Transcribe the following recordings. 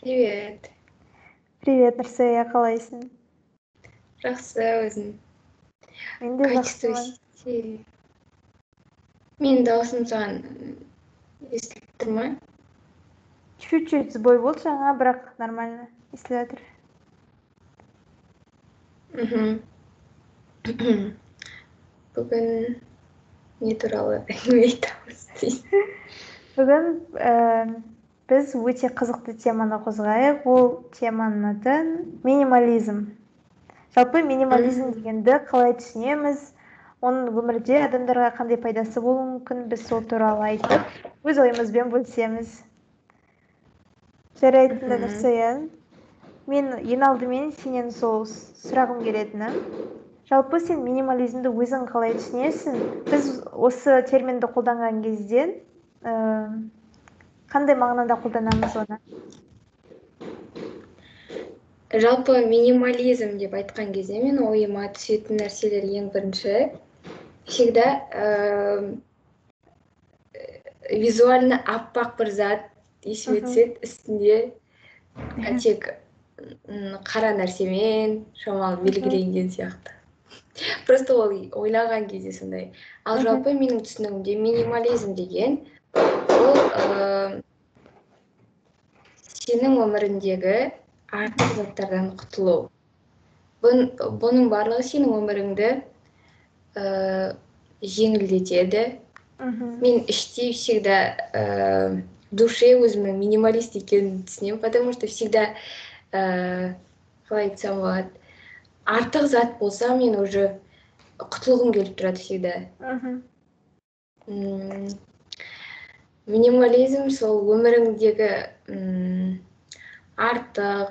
привет. Привет нұрсая қалайсың жақсы өзің мен де жақсымын менің дауысым саған естіліп тұр ма чуть чуть сбой болды жаңа бірақ нормально естіліп жатыр мхм бүгін не туралы әңгіме айтамыз бүгін біз өте қызықты теманы қозғайық. Ол теманың аты минимализм. Жалпы минимализм дегенді қалай түсінеміз? Оның өмірде адамдарға қандай пайдасы болуы мүмкін? Біз сол туралы айтып өз ойымызбен бөлісеміз. Жарайды Мгм. нұрсая мен ең алдымен сенен сол сұрағым келетіні. Жалпы сен минимализмді өзің қалай түсінесің? Біз осы терминді қолданған кезде ә, қандай мағынада қолданамыз оны? Жалпы минимализм деп айтқан кезде мен ойыма түсетін нәрселер ең бірінші всегда э, визуально аппақ бір зат есіме түседі үстінде ә, тек қара нәрсемен шамалы белгіленген сияқты. Просто ол ойлаған кезде сондай. Ал жалпы менің түсінігімде минимализм деген ол э, сенің өміріңдегі артық заттардан құтылу. Бұн- бұның барлығы сенің өміріңді ә, жеңілдетеді. Мхм мен іштей всегда ә, душе өзімнің минималист екенімді түсінемін потому что всегда ә, қалай айтсам болады артық зат болса мен уже құтылғым келіп тұрады всегда. Мхм минимализм сол өміріңдегі артық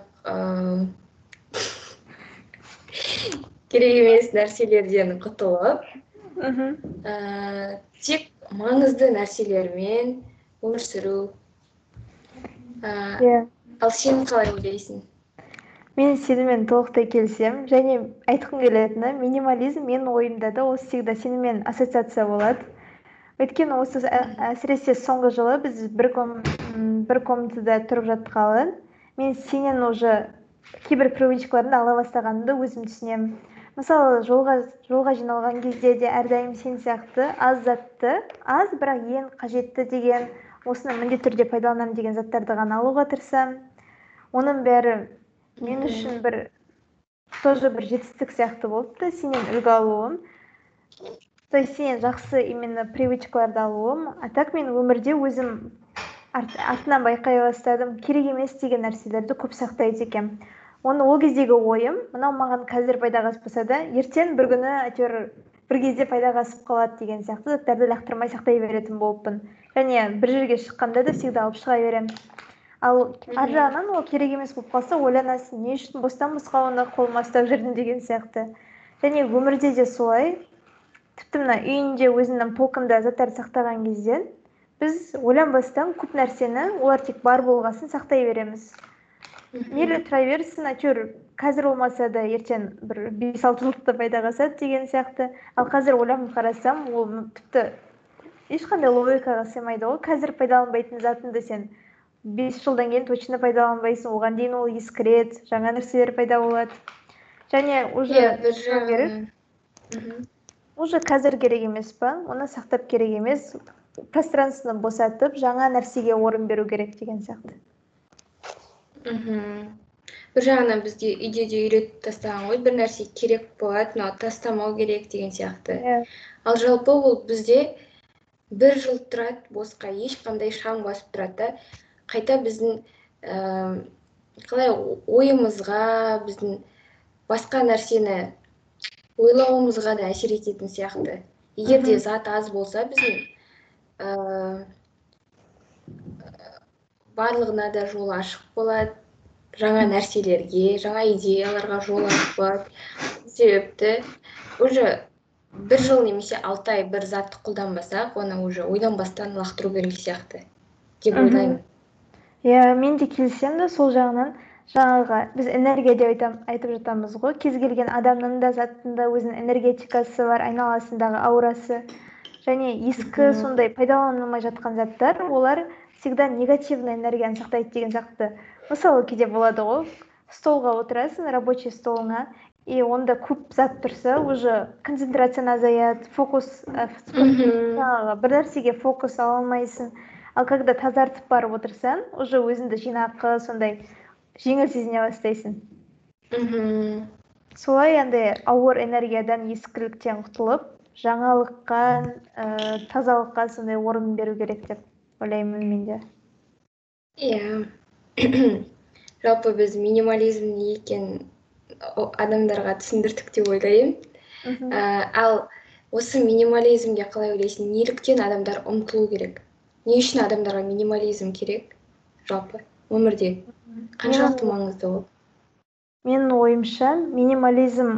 керек емес нәрселерден құтылып мхм тек маңызды нәрселермен өмір сүру иә ал сен қалай ойлайсың мен сенімен толықтай келісемін. Және айтқым келетіні минимализм менің ойымда да ол всегда сенімен ассоциация болады. Өйткені осы ә- әсіресе соңғы жылы біз бір, ком, бір комнатада тұрып жатқалы мен сенен уже кейбір привычкаларыңды ала бастағанымды өзім түсінемін. Мысалы жолға жолға жиналған кезде де әрдайым сен сияқты аз затты аз бірақ ең қажетті деген осыны міндетті түрде пайдаланамын деген заттарды ғана алуға тырысамын. Оның бәрі мен үшін бір тоже бір жетістік сияқты болды да сенен үлгі алуым. То есть сенен жақсы именно привычкаларды алуым. А так мен өмірде өзім арт- артынан байқай бастадым. Керек емес деген нәрселерді көп сақтайды екенмін оны ол кездегі ойым мынау маған қазір пайдаға аспаса да ертең бір күні әйтеуір бір кезде пайдаға асып қалады деген сияқты заттарды лақтырмай сақтай беретін болыппын. Және бір жерге шыққанда да всегда алып шыға беремін ал ар жағынан ол керек емес болып қалса ойланасың. Не үшін бостан босқа оны қолыма ұстап жүрдім деген сияқты. Және өмірде де солай. Тіпті мына үйінде өзіңнің полкаңда заттарды сақтаған кезде біз ойланбастан көп нәрсені олар тек бар болғасын сақтай береміз. Мейлі тұра берсін әйтеуір қазір болмаса да ертең бір бес алты жылда пайдаға асады деген сияқты. Ал қазір ойланып қарасам ол тіпті ешқандай логикаға сыймайды ғой. Қазір пайдаланбайтын затыңды сен бес жылдан кейін точно пайдаланбайсың. Оған дейін ол ескіреді жаңа нәрселер пайда болады. Және уже уже қазір керек емес па? Оны сақтап керек емес. Пространствоны босатып жаңа нәрсеге орын беру керек деген сияқты. Мхм. Бір жағынан бізге үйде де үйретіп тастаған ғой. Бір нәрсе керек болады мынау тастамау керек деген сияқты. Иә. Ал жалпы ол бізде бір жыл тұрады босқа ешқандай шаң басып тұрады да. Қайта біздің ііі қалай ойымызға біздің басқа нәрсені ойлауымызға да әсер ететін сияқты. Егер де зат аз болса біздің ііі барлығына да жол ашық болады. Жаңа нәрселерге жаңа идеяларға жол ашық болады. Себепті уже бір жыл немесе алты ай бір затты қолданбасақ оны уже ойланбастан лақтыру керек сияқты деп ойлаймын. Иә мен де келісемін да сол жағынан. Жаңағы біз энергия деп айтам, айтып жатамыз ғой. Кез келген адамның да заттың да өзінің энергетикасы бар айналасындағы аурасы. Және ескі сондай пайдаланылмай жатқан заттар олар всегда негативный энергияны сақтайды деген сияқты. Мысалы кейде болады ғой столға отырасың рабочий столыңа и онда көп зат тұрса уже концентрацияң азаяды фокус жаңағы бір нәрсеге фокус ала алмайсың. Ал когда тазартып барып отырсаң уже өзіңді жинақы сондай жеңіл сезіне бастайсың. Мхм солай андай ауыр энергиядан ескіліктен құтылып жаңалыққа ә, тазалыққа сондай орын беру керек деп ойлаймын мен де. Иә. Жалпы біз минимализм не екенін адамдарға түсіндірдік деп ойлаймын. Ә, ал осы минимализмге қалай ойлайсың? неліктен адамдар ұмтылу керек? Не үшін адамдарға минимализм керек? Жалпы. Өмірде? Қаншалықты маңызды ол? Менің ойымша минимализм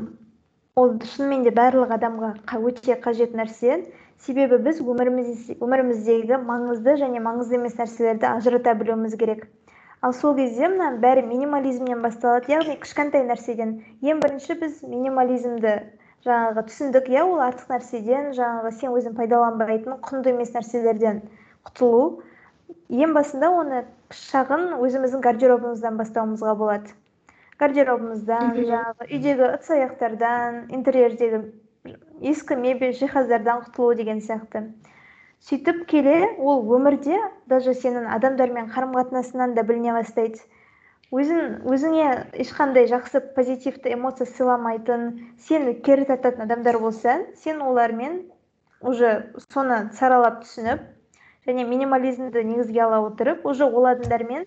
ол шынымен де барлық адамға өте қажет нәрсе. Себебі біз өміріміз, өміріміздегі маңызды және маңызды емес нәрселерді ажырата білуіміз керек. Ал сол кезде мына бәрі минимализмнен басталады. Яғни кішкентай нәрседен. Ең бірінші біз минимализмді жаңағы түсіндік иә ол артық нәрседен жаңағы сен өзің пайдаланбайтын құнды емес нәрселерден құтылу. Ең басында оны шағын өзіміздің гардеробымыздан бастауымызға болады. Гардеробымыздан жаңағы үйдегі ыдыс аяқтардан интерьердегі ескі мебель жиһаздардан құтылу деген сияқты. Сөйтіп келе ол өмірде даже сенің адамдармен қарым қатынасыңнан да біліне бастайды. Өзің өзіңе ешқандай жақсы позитивті эмоция сыйламайтын сені кері тартатын адамдар болса сен олармен уже соны саралап түсініп және минимализмді негізге ала отырып уже ол адамдармен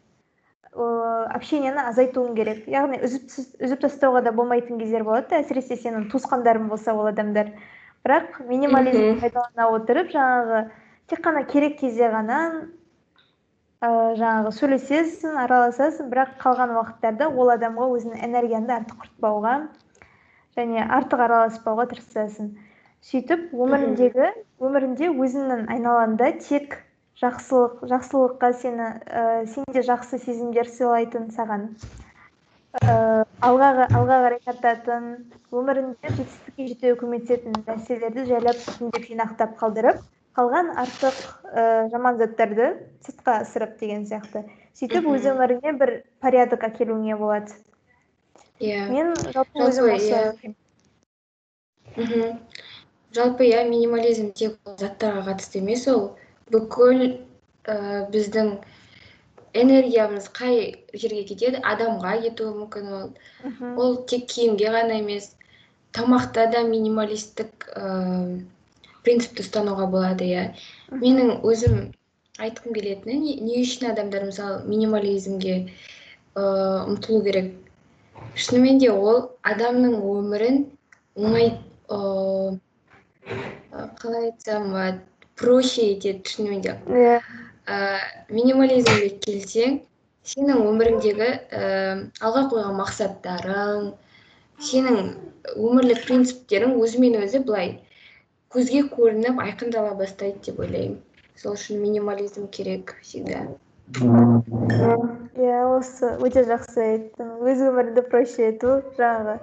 ыыы общениені азайтуың керек. Яғни үзіп, үзіп тастауға да болмайтын кездер болады әсіресе сенің туысқандарың болса ол адамдар. Бірақ минимализмді пайдалана отырып жаңағы тек қана керек кезде ғана ә, жаңағы сөйлесесің араласасың бірақ қалған уақыттарда ол адамға өзіңнің энергияңды артық құртпауға және артық араласпауға тырысасың. Сөйтіп өміріндегі өмірінде өзіңнің айналаңда тек жақсылық жақсылыққа сені ә, сенде жақсы сезімдер сыйлайтын саған. Ә, алға алға қарай тартатын өмірінде жетістікке жетуге көмектесетін нәрселерді жайлап біртіндеп жинақтап қалдырып қалған артық ә, жаман заттарды сыртқа ысырып деген сияқты. Сөйтіп өз өміріңе бір порядок әкелуіңе болады. Иә. Мен жалпы өзім иә. Мхм жалпы иә минимализм тек заттарға қатысты емес ол. Бүкіл ә, біздің энергиямыз қай жерге кетеді? Адамға кетуі мүмкін ол. Ол тек киімге ғана емес тамақта да минималистік принципті ұстануға болады иә. Менің өзім айтқым келетіні не, не үшін адамдар мысалы минимализмге ыыы ұмтылу керек? Шынымен де ол адамның өмірін оңай ыыы қалай айтсам болады проще етеді шынымен де иә минимализмге келсең сенің өміріңдегі ііі алға қойған мақсаттарың сенің өмірлік принциптерің өзімен өзі былай көзге көрініп айқындала бастайды деп ойлаймын. Сол үшін минимализм керек всегда. Иә осы өте жақсы айттың. Өз өміріңді проще ету жаңағы.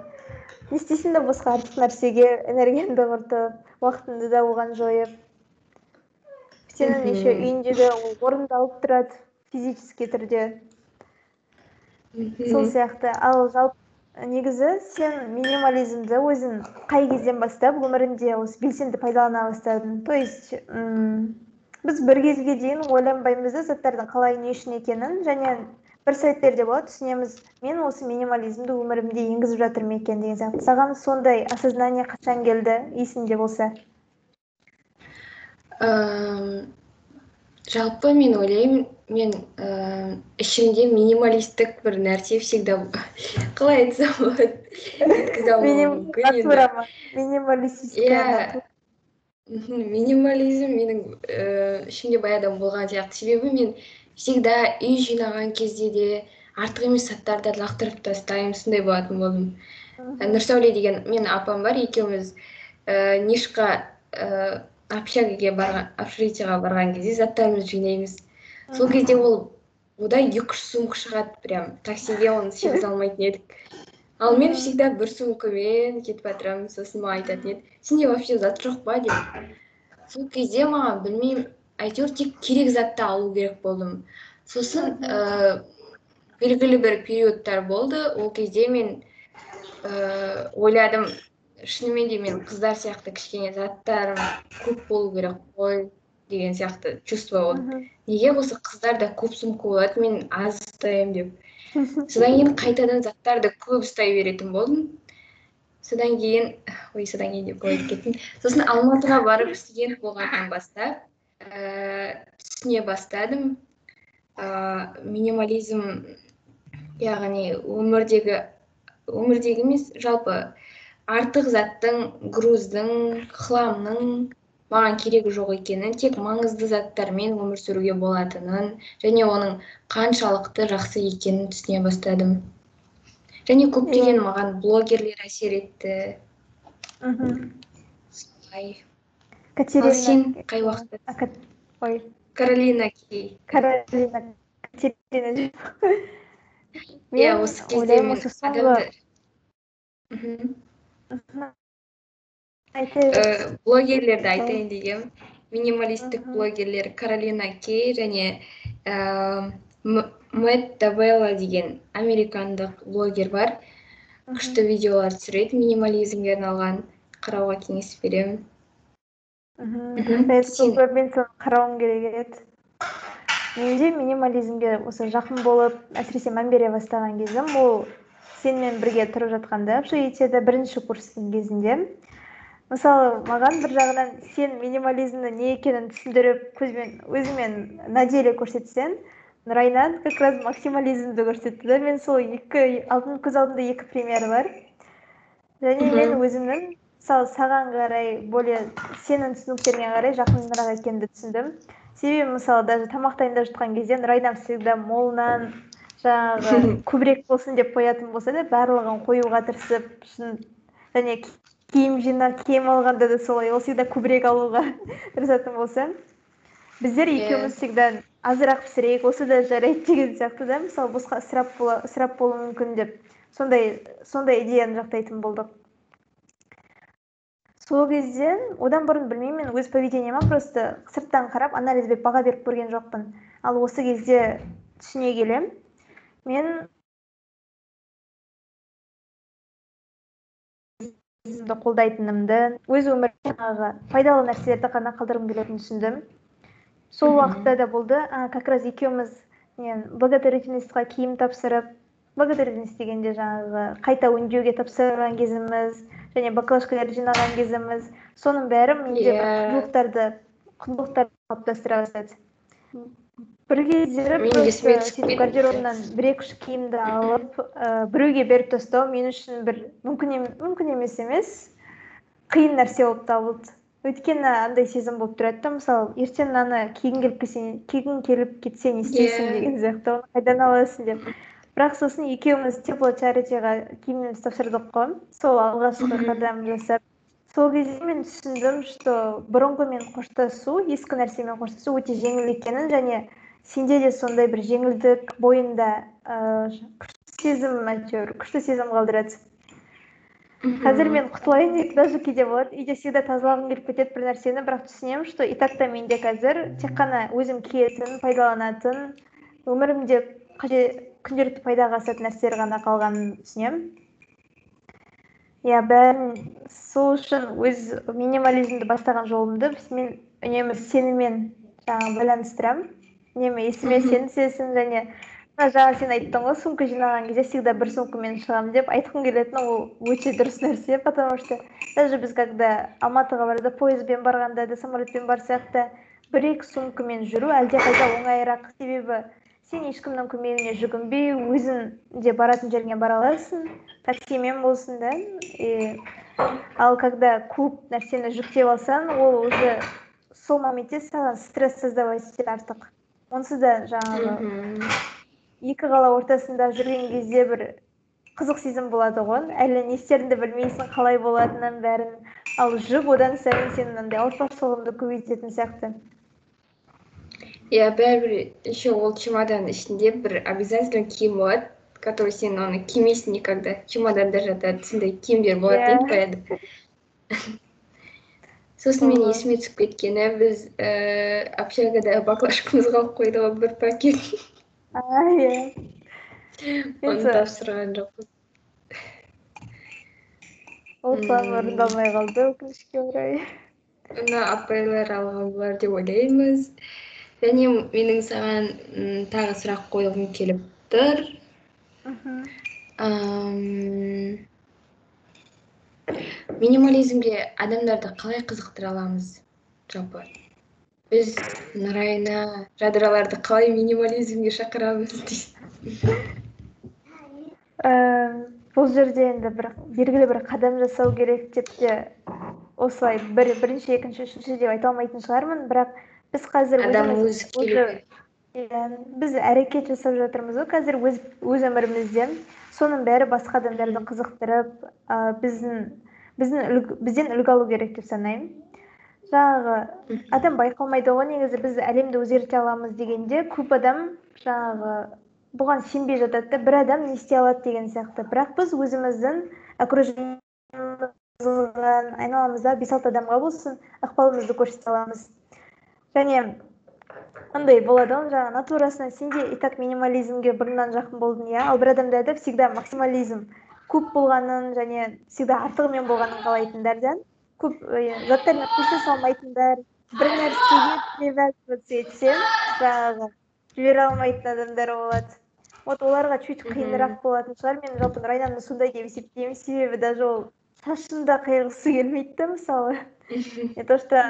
Не істейсің да босқа артық нәрсеге энергияңды құртып уақытыңды да оған жойып сенің еще үйіңдегі ол орындалып тұрады физический түрде. Сол сияқты. Ал жалпы негізі сен минимализмді өзің қай кезден бастап өміріңде осы белсенді пайдалана бастадың? То есть біз бір кезге дейін ойланбаймыз да заттардың қалай не үшін екенін және бір сәттерде болады түсінеміз мен осы минимализмді өмірімде енгізіп жатырмын екен деген сияқты. Саған сондай осознание қашан келді есіңде болса? Жалпы мен ойлаймын мен ә, ішімде минималистік бір нәрсе всегда қалай айтсам болады? Жеткізе алмауым мүмкін иә. минимализм менің ііі ішімде баяғыдан болған сияқты. Себебі мен всегда үй жинаған кезде де артық емес заттарды лақтырып тастаймын. Сондай болатын болдым. Нұрсәуле деген менің апам бар. Екеуміз ііі нишқа ііі общагаге барған общежитиеға барған кезде заттарымызды жинаймыз. Сол кезде ол ода екі үш сумка шығады прям таксиге оны сыйғыза алмайтын едік. Ал мен всегда бір сумкамен кетіп жатырамын сосын маған айтатын еді сенде вообще зат жоқ па? деп. Сол кезде маған білмеймін әйтеуір тек керек затты алу керек болдым. Сосын ә, белгілі бір периодтар болды. Ол кезде мен ә, ойладым шынымен де мен қыздар сияқты кішкене заттарым көп болу керек қой деген сияқты чувство болды неге осы қыздарда көп сумка болады мен аз ұстаймын деп. Содан кейін қайтадан заттарды көп ұстай беретін болдым. Содан кейін ой содан кейін деп ой кеттім. Сосын алматыға барып студент болғаннан бастап ә, түсіне бастадым. Ә, минимализм яғни өмірдегі өмірдегі емес жалпы артық заттың груздың хламның маған керегі жоқ екенін тек маңызды заттармен өмір сүруге болатынын және оның қаншалықты жақсы екенін түсіне бастадым. Және көптеген маған блогерлер әсер етті. Мхм солай. Катерина сен қай уақытта? Ой. Каролина кей. Каролина катерина. Иә осы кезде мен блогерлерді айтайын дегенмін минималистік блогерлер каролина кей және мэтт давелла деген американдық блогер бар. Күшті видеолар түсіреді минимализмге арналған қарауға кеңес беремін. Мен соны қарауым керек еді. Менде минимализмге осы жақын болып әсіресе мән бере бастаған кезім ол сенімен бірге тұрып жатқанда шуитияда бірінші курстың кезінде? Мысалы маған бір жағынан сен минимализмнің не екенін түсіндіріп көзбен өзіңмен на деле көрсетсең райнат как раз максимализмді көрсетті да мен сол екі көз алдымда екі пример бар. Және мен өзімнің мысалы саған қарай более сенің түсініктеріңе қарай жақынырақ екенімді түсіндім. Себебі мысалы даже тамақ дайындап жатқан кезде райнам всегда молынан жаңағы көбірек болсын деп қоятын болса да барлығын қоюға тырысып шын және киім жинап киім алғанда да солай ол всегда көбірек алуға тырысатын болса. Біздер екеуміз всегда азырақ пісірейік осы да жарайды деген сияқты да мысалы босқа ысырап ысырап болуы мүмкін деп сондай сондай идеяны жақтайтын болдық. Сол кезде одан бұрын білмеймін өз поведениема просто сырттан қарап анализ беріп баға беріп көрген жоқпын. Ал осы кезде түсіне келе мен қолдайтынымды өз өмірімде жаңағы пайдалы нәрселерді ғана қалдырғым келетінін түсіндім. Сол уақытта да болды. А, как раз екеуміз мен благотворительностьқа киім тапсырып благотворительность дегенде жаңағы қайта өңдеуге тапсырған кезіміз және баклажкаларды жинаған кезіміз. Соның бәрі менде бір құндылықтарды құндылықтарды қалыптастыра бастады. Бір кездері сөйтіп гардеробымнан бір екі үш киімді алып ә, біреуге беріп тастау мен үшін бір мүмкін, мүмкін емес емес қиын нәрсе болып табылды. Өйткені андай сезім болып тұрады да мысалы ертең мынаны кигің келіп кетсе кигің келіп кетсе не істейсің yeah. деген сияқты оны қайдан аласың деп. Бірақ сосын екеуміз тепло чаритиға киімімізді тапсырдық қой. Сол алғашқы қадам жасап сол кезде мен түсіндім что бұрынғымен қоштасу ескі нәрсемен қоштасу өте жеңіл екенін және сенде де сондай бір жеңілдік бойында ыыы күшті сезім әйтеуір күшті сезім қалдырады. Қазір мен құтылайын деп даже кейде болады үйде всегда тазалағым келіп кетеді бір нәрсені бірақ түсінемін что и так та менде қазір тек қана өзім киетін пайдаланатын өмірімде күнделікті пайдаға асатын нәрселер ғана қалғанын түсінемін. Иә бәрін сол үшін өз минимализмді бастаған жолымды мен үнемі сенімен жаңағы байланыстырамын. Үнемі есіме сен түсесің және жаңа сен айттың ғой сумка жинаған кезде всегда бір сумкамен шығамын деп айтқым келетіні ол өте дұрыс нәрсе потому что даже біз когда алматыға барда поездбен барғанда да самолетпен барсақ та бір екі сумкамен жүру әлдеқайда оңайырақ. Себебі сен ешкімнің көмегіне жүгінбей өзің де баратын жеріңе бара аласың таксимен болсын да. И ал когда көп нәрсені жүктеп алсаң ол уже сол моментте саған стресс создавать етеді артық. Онсыз да жаңағы екі қала ортасында жүрген кезде бір қызық сезім болады ғой. Әлі не істеріңді білмейсің қалай болатынын бәрін. Ал жүк одан сайын сенің андай ауыртпашылығыңды көбейтетін сияқты. Иә бәрібір еще ол чемодан ішінде бір обязательно киім болады который сен оны кимейсің никогда. Чемоданда жатады сондай киімдер болады деп қояды сосын мен есіме түсіп кеткені біз ііі общагада баклажкамызға алып қойдық ғой бір пакет. Иә оны тапсырған жоқпыз ол план орындалмай қалды өкінішке орай. Оны апайлар алған болар деп ойлаймыз. Және менің саған тағы сұрақ қойғым келіп тұр. Минимализмге адамдарды қалай қызықтыра аламыз? Жалпы. Біз нұрайна жадыраларды қалай минимализмге шақырамыз дейсің бұл жерде енді бір белгілі бір қадам жасау керек деп те осылай бір бірінші екінші үшінші деп айта алмайтын шығармын. Бірақ біз қазір адам өзі иә біз әрекет жасап жатырмыз ғой. Қазір өз өз өмірімізде соның бәрі басқа адамдарды қызықтырып ә, біздің біздің бізден үлгі алу керек деп санаймын. Жаңағы адам байқалмайды ғой негізі біз әлемді өзгерте аламыз дегенде көп адам жаңағы бұған сенбей жатады да бір адам не істей алады деген сияқты. Бірақ біз өзіміздің айналамызда бес алты адамға болсын ықпалымызды көрсете аламыз. Және андай болады ғой жаңағы натурасынан сен де и так минимализмге бұрыннан жақын болдың иә? Ал бір адамдарда всегда максимализм көп болғанын және всегда артығымен болғанын қалайтындардан көп заттармен қоса салмайтындар бір нәрсеге привязываться етсе жаңағы жібере алмайтын адамдар болады. Вот оларға чуть қиынырақ болатын шығар. Мен жалпы нұрайнаны сондай деп есептеймін. Себебі даже ол шашын да қиғысы келмейді да мысалы. Не то что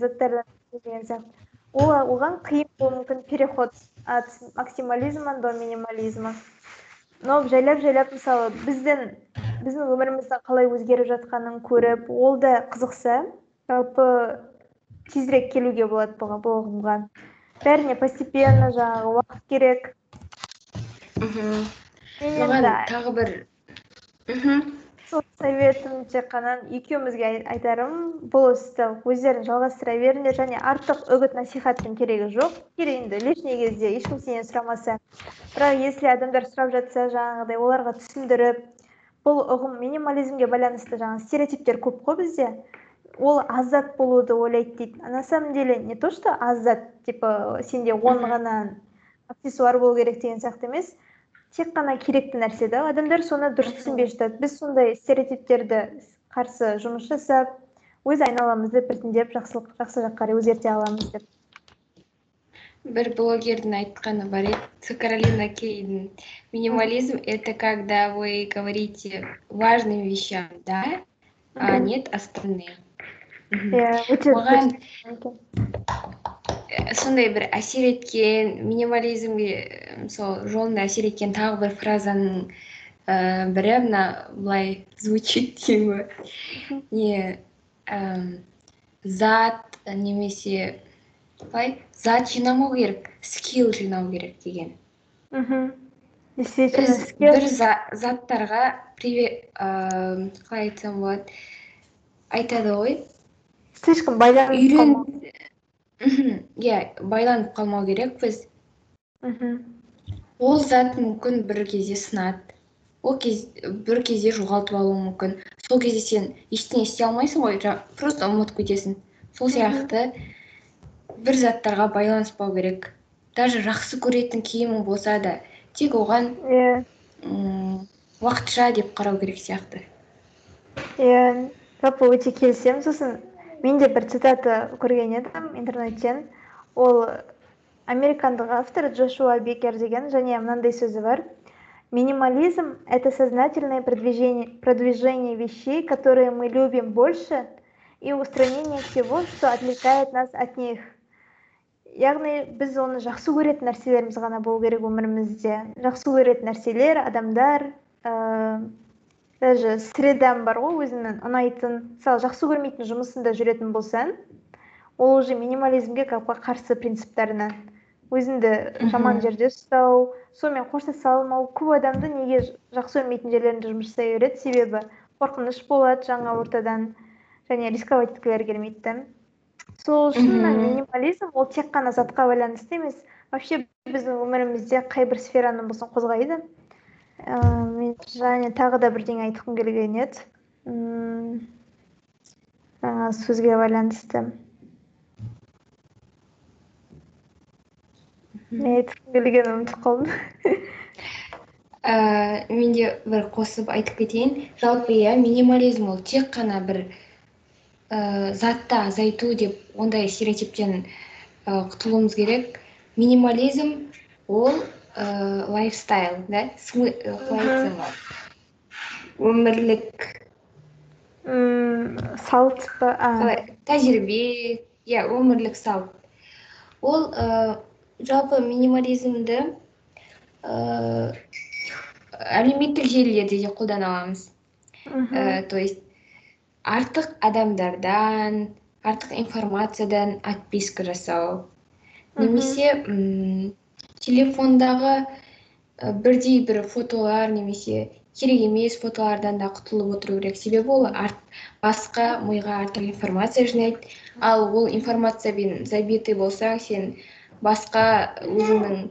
заттардан деген сияқты. Оған қиын болуы мүмкін переход от максимализма до минимализма. Но жайлап жайлап мысалы біздің біздің өміріміздің қалай өзгеріп жатқанын көріп ол да қызықса жалпы тезірек келуге болады бұл ұғымға бәріне постепенно жаңағы уақыт керек. Маған тағы бір мхм. Сол советім тек қана екеумізге айтарым бұл істі өздерің жалғастыра беріңдер және артық үгіт насихаттың керегі жоқ. Керек енді лишний кезде ешкім сенен сұрамаса. Бірақ если адамдар сұрап жатса жаңағыдай оларға түсіндіріп бұл ұғым минимализмге байланысты жаңағы стереотиптер көп қой бізде. Ол азат болуды ойлайды дейді. На самом деле не то что азат типа сенде он ғана аксессуар болу керек деген сияқты емес. Тек қана керекті нәрсе да адамдар соны дұрыс түсінбей жатады біз сондай стереотиптерді қарсы жұмыс жасап өз айналамызды біртіндеп жақсылық жақсы жаққа қарай өзгерте аламыз деп. Бір блогердің айтқаны бар еді. Каролина кейн. Минимализм это когда вы говорите важным вещам да? А нет остальные. Иә маған сондай бір әсер еткен минимализмге сол жолында әсер еткен тағы бір фразаның ә, бірі мына былай звучит деймін ғой. Не ә, зат немесе қалай зат жинамау керек скилл жинау керек деген. Мхм. Бір заттарға қалай айтсам болады? Айтады ғой. Слишком мхм. Иә байланып қалмау керекпіз мхм. Ол зат мүмкін бір кезде сынады. Ол кез бір кезде жоғалтып алуы мүмкін. Сол кезде сен ештеңе істей алмайсың ғой просто ұмытып кетесің. Сол сияқты бір заттарға байланыспау керек. Даже жақсы көретін киімің болса да тек оған иә. уақытша деп қарау керек сияқты. Иә. Жалпы өте келісемін сосын. Мен де бір цитата көрген едім интернеттен. Ол американдық автор джошуа бекер деген және мынандай сөзі бар. Минимализм это сознательное продвижение, продвижение вещей которые мы любим больше и устранение всего что отвлекает нас от них яғни біз оны жақсы көретін нәрселеріміз ғана болу керек өмірімізде. Жақсы көретін нәрселер адамдар даже средам бар ғой өзіңнің ұнайтын мысалы жақсы көрмейтін жұмысында жүретін болсаң ол уже минимализмге қарсы принциптарынан. Өзіңді жаман жерде ұстау сонымен қоштаса алмау көп адамды неге жақсы көрмейтін жерлерінде жұмыс жасай береді? Себебі қорқыныш болады жаңа ортадан және рисковать еткілері келмейді да. Сол үшін минимализм ол тек қана затқа байланысты емес вообще біздің өмірімізде қай бір сфераны болсын қозғайды. Мен және тағы да бірдеңе айтқым келген еді. Жаңа сөзге байланысты. Не айтқым келгенін ұмытып қалдым. Ә, мен де бір қосып айтып кетейін. Жалпы иә минимализм ол тек қана бір ә, затты азайту деп ондай стереотиптен ә, құтылуымыз керек. Минимализм ол ә, лайфстайл да? Қалай айтсам өмірлік салт па қалай тәжірибе иә өмірлік салт. Ол жалпы минимализмді ә, әлеуметтік желілерде де қолдана аламыз. То есть артық адамдардан артық информациядан отписка жасау. Немесе м телефондағы ә, бірдей бір фотолар немесе керек емес фотолардан да құтылып отыру керек себебі ол арт, басқа миға артық информация жинайды. Ал ол информациямен забитый болсаң сен басқа өзіңнің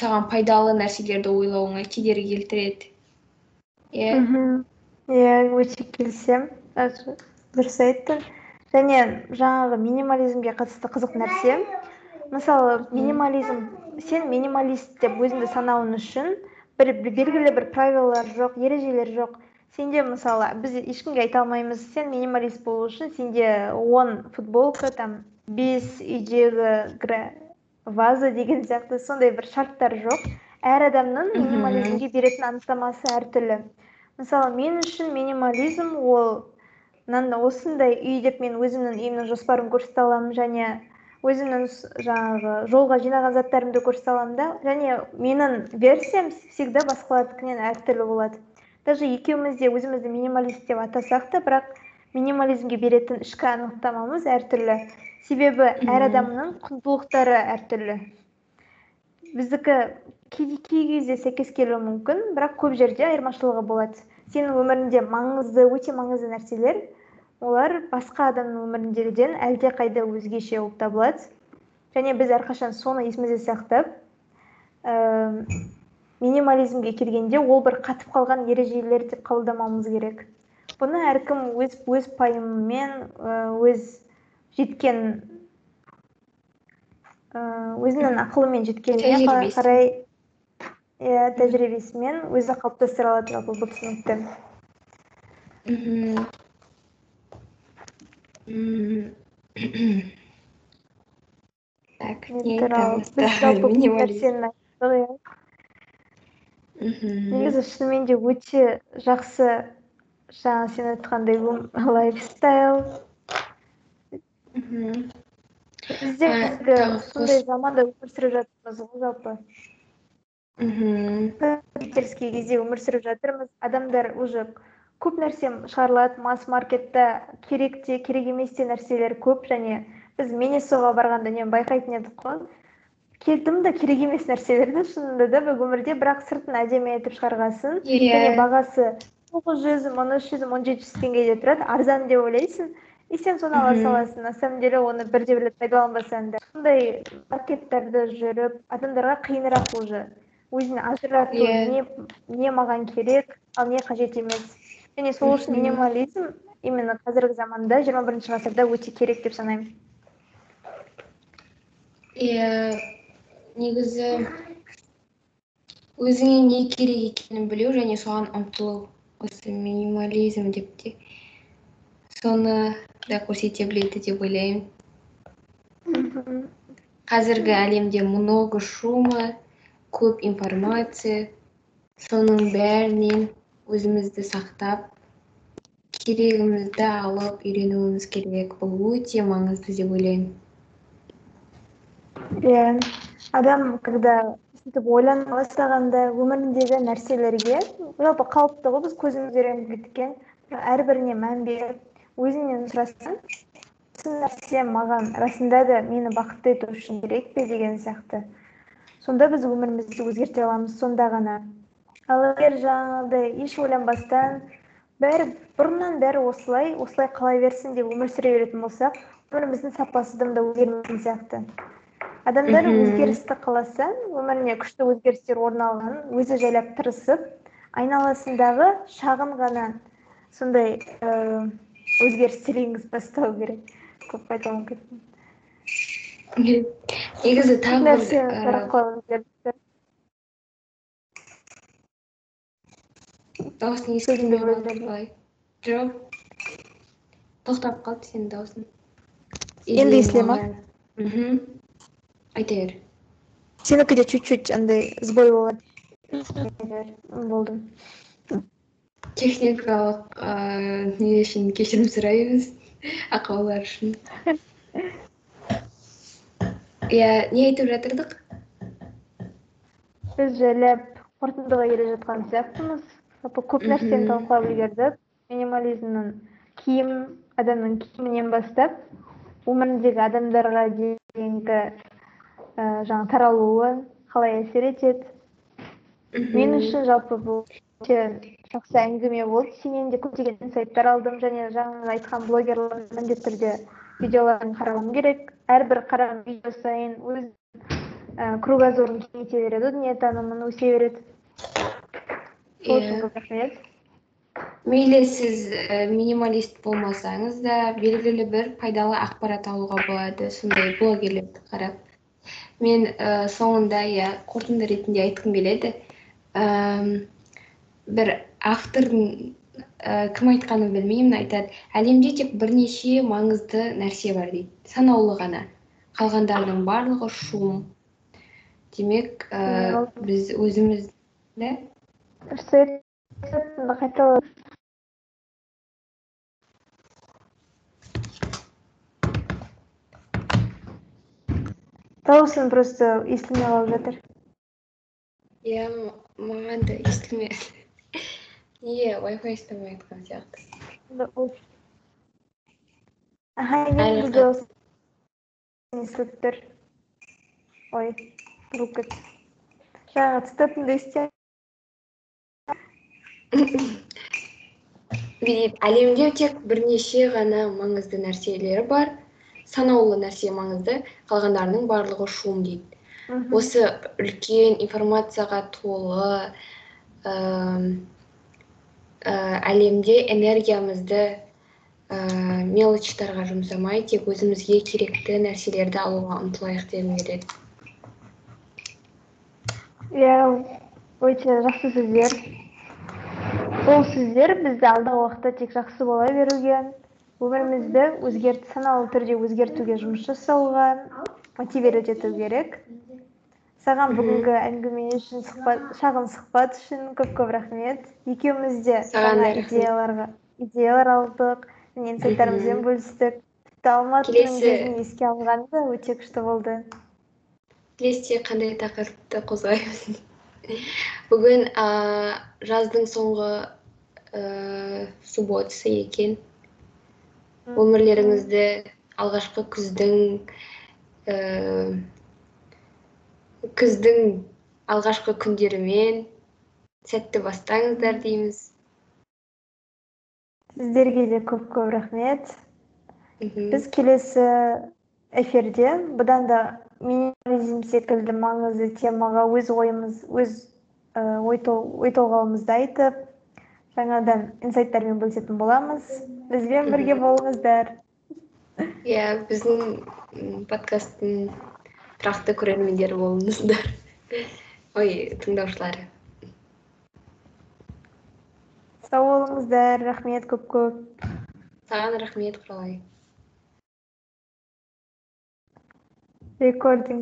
саған пайдалы нәрселерді ойлауыңа кедергі келтіреді. Иә. Иә өте келісемін. Дұрыс айттың. Және жаңағы минимализмге қатысты қызық нәрсе. Мысалы минимализм сен минималист деп өзіңді санауың үшін бір белгілі бір правилалар жоқ ережелер жоқ. Сенде мысалы біз ешкімге айта алмаймыз сен минималист болу үшін сенде он футболка там бес үйдегі ваза деген сияқты сондай бір шарттар жоқ. Әр адамның минимализмге беретін анықтамасы әртүрлі. Мысалы мен үшін минимализм ол мынандай осындай үй деп мен өзімнің үйімнің жоспарын көрсете аламын және өзімнің жаңағы жолға жинаған заттарымды көрсете аламын да. Және менің версиям всегда басқалардікінен әртүрлі болады. Даже екеуміз де өзімізді минималист деп атасақ та бірақ минимализмге беретін ішкі анықтамамыз әртүрлі. Себебі әр адамның құндылықтары әртүрлі. Біздікі кей, кей кезде сәйкес келуі мүмкін бірақ көп жерде айырмашылығы болады. Сенің өміріңде маңызды өте маңызды нәрселер олар басқа адамның өміріндегіден әлдеқайда өзгеше болып табылады. Және біз әрқашан соны есімізде сақтап минимализмге келгенде ол бір қатып қалған ережелер деп қабылдамауымыз керек. Бұны әркім өз өз пайымымен өз жеткен өзінің ақылымен жеткеніне қарай иә тәжірибесімен өзі қалыптастыра алады жалпы бұл түсінікті. Так не негізі шынымен де өте жақсы жаңа сен айтқандай лайфстайл. Біз де қазіргі сондай заманда өмір сүріп жатырмыз ғой жалпы. Мхм кезде өмір сүріп жатырмыз. Адамдар уже көп нәрсе шығарылады масс маркетта керек те керек емес те нәрселер көп. Және біз менесоға барғанда үнемі байқайтын едік қой. Дым да керек емес нәрселер да шынында да бір өмірде бірақ сыртын әдемі етіп шығарғансың yeah. және бағасы тоғыз жүз мың үш жүз мың жеті жүз теңгеде тұрады. Арзан деп ойлайсың. И сен соны ала саласың. На самом деле оны бірде бір пайдаланбасаң да. Сондай пакеттарды жүріп адамдарға қиынырақ уже. Өзін ажырату yeah. не не маған керек ал не қажет емес. Және сол үшін минимализм именно қазіргі заманда жиырма бірінші ғасырда өте керек деп санаймын. Иә негізі өзіңе не керек екенін білу және соған ұмтылу. Осы минимализм деп те соны да көрсете біледі деп ойлаймын. Қазіргі әлемде много шума көп информация. Соның бәрінен өзімізді сақтап керегімізді алып үйренуіміз керек. Бұл өте маңызды деп ойлаймын. Иә адам когда сөйтіп ойлана бастағанда өміріндегі нәрселерге жалпы қалыпты ғой біз көзіміз үйреніп кеткен әрбіріне мән беріп өзіңнен сұрасаң осы нәрсе маған расында да мені бақытты ету үшін керек пе деген сияқты. Сонда біз өмірімізді өзгерте аламыз сонда ғана. Ал егер жаңағыдай еш ойланбастан бәрі бұрыннан бәрі осылай осылай қала берсін деп өмір сүре беретін болсақ өміріміздің сапасы да өзгермейтін сияқты. Адамдар өзгерісті қаласа өміріне күшті өзгерістер орын алғанын өзі жайлап тырысып айналасындағы шағын ғана сондай өзгерістер енгізіп керек. Көп айтамын мүмкін негізі тағы бір дауысың естілмей қалды қалай жоқ. Тоқтап қалды сенің дауысың енді естіле ма? мхм. Айта бер сенікіде чуть чуть андай сбой болады. Болды техникалық не үшін кешірім сұраймыз? Ақаулар үшін. Иә не айтып жатырдық? Біз жайлап қорытындыға келе жатқан сияқтымыз. Жалпы көп нәрсені талқылап үлгердік. Минимализмнің киім адамның киімінен бастап өміріндегі адамдарға дейінгі ә, жаңа таралуы қалай әсер етеді? Мен үшін жалпы бұл өте жақсы әңгіме болды. Сенен де көптеген инсайттар алдым және жаңа айтқан блогерлардың міндетті түрде видеоларын қарауым керек. Әрбір қараған видео сайын өз ә, кругозорын кеңейте береді дүниетанымын өсе береді. Көп рахмет мейлі сіз ә, минималист болмасаңыз да белгілі бір пайдалы ақпарат алуға болады. Сондай блогерлерді қарап. Мен ә, соңында иә қорытынды ретінде айтқым келеді. Ә, бір автордың ә, кім айтқанын білмеймін айтады. Әлемде тек бірнеше маңызды нәрсе бар дейді. Санаулы ғана. Қалғандарының барлығы шум. Демек ә, біз өзіміз да дауысың просто естілмей қалып жатыр иә маған да естілмеді неге wi fi істемей жатқан сияқты естіліп тұр ой бұрылып кетті жаңағы цитатыңды ести әлемде тек бірнеше ғана маңызды нәрселер бар. Санаулы нәрсе маңызды. Қалғандарының барлығы шум дейді. Осы үлкен информацияға толы ә, әлемде энергиямызды ә, мелочьтарға жұмсамай тек өзімізге керекті нәрселерді алуға ұмтылайық дегім келеді иә өте жақсы сөздер. Сол сөздер бізді алдағы уақытта тек жақсы бола беруге өмірімізді өзгерт саналы түрде өзгертуге жұмыс жасауға мотивировать ету керек. Саған бүгінгі әңгіме үшін сұхбат шағын сұхбат үшін көп көп рахмет. Екеуміз де жаңа идеяларға идеялар алдық және инсайттарымызбен бөлістік. Тіпті алматының кезін еске алған да өте күшті болды. Келесіде қандай тақырыпты қозғаймыз? бүгін ә, жаздың соңғы ә, субботасы екен. Өмірлеріңізді алғашқы күздің күздің алғашқы күндерімен сәтті бастаңыздар дейміз. Сіздерге де көп көп рахмет. Біз келесі эфирде бұдан да минимализм секілді маңызды темаға өз ойымыз өз ой толғауымызды айтып жаңадан инсайттармен бөлісетін боламыз. Бізбен бірге болыңыздар. Иә біздің подкасттың тұрақты көрермендері болыңыздар. Ой тыңдаушылары. Сау болыңыздар. Рахмет көп көп саған рахмет құралай. recording.